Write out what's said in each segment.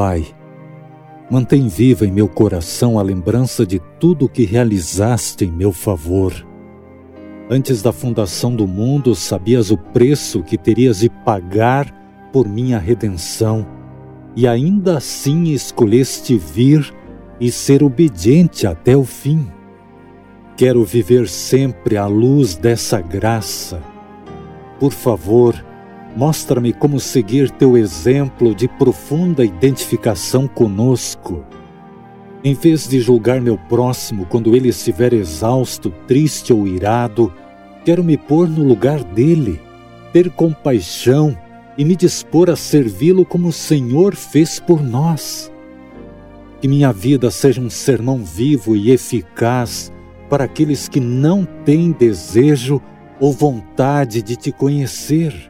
Pai, mantém viva em meu coração a lembrança de tudo o que realizaste em meu favor. Antes da fundação do mundo, sabias o preço que terias de pagar por minha redenção, e ainda assim escolheste vir e ser obediente até o fim. Quero viver sempre à luz dessa graça. Por favor, Mostra-me como seguir teu exemplo de profunda identificação conosco. Em vez de julgar meu próximo quando ele estiver exausto, triste ou irado, quero me pôr no lugar dele, ter compaixão e me dispor a servi-lo como o Senhor fez por nós. Que minha vida seja um sermão vivo e eficaz para aqueles que não têm desejo ou vontade de te conhecer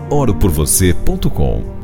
oroporvocê.com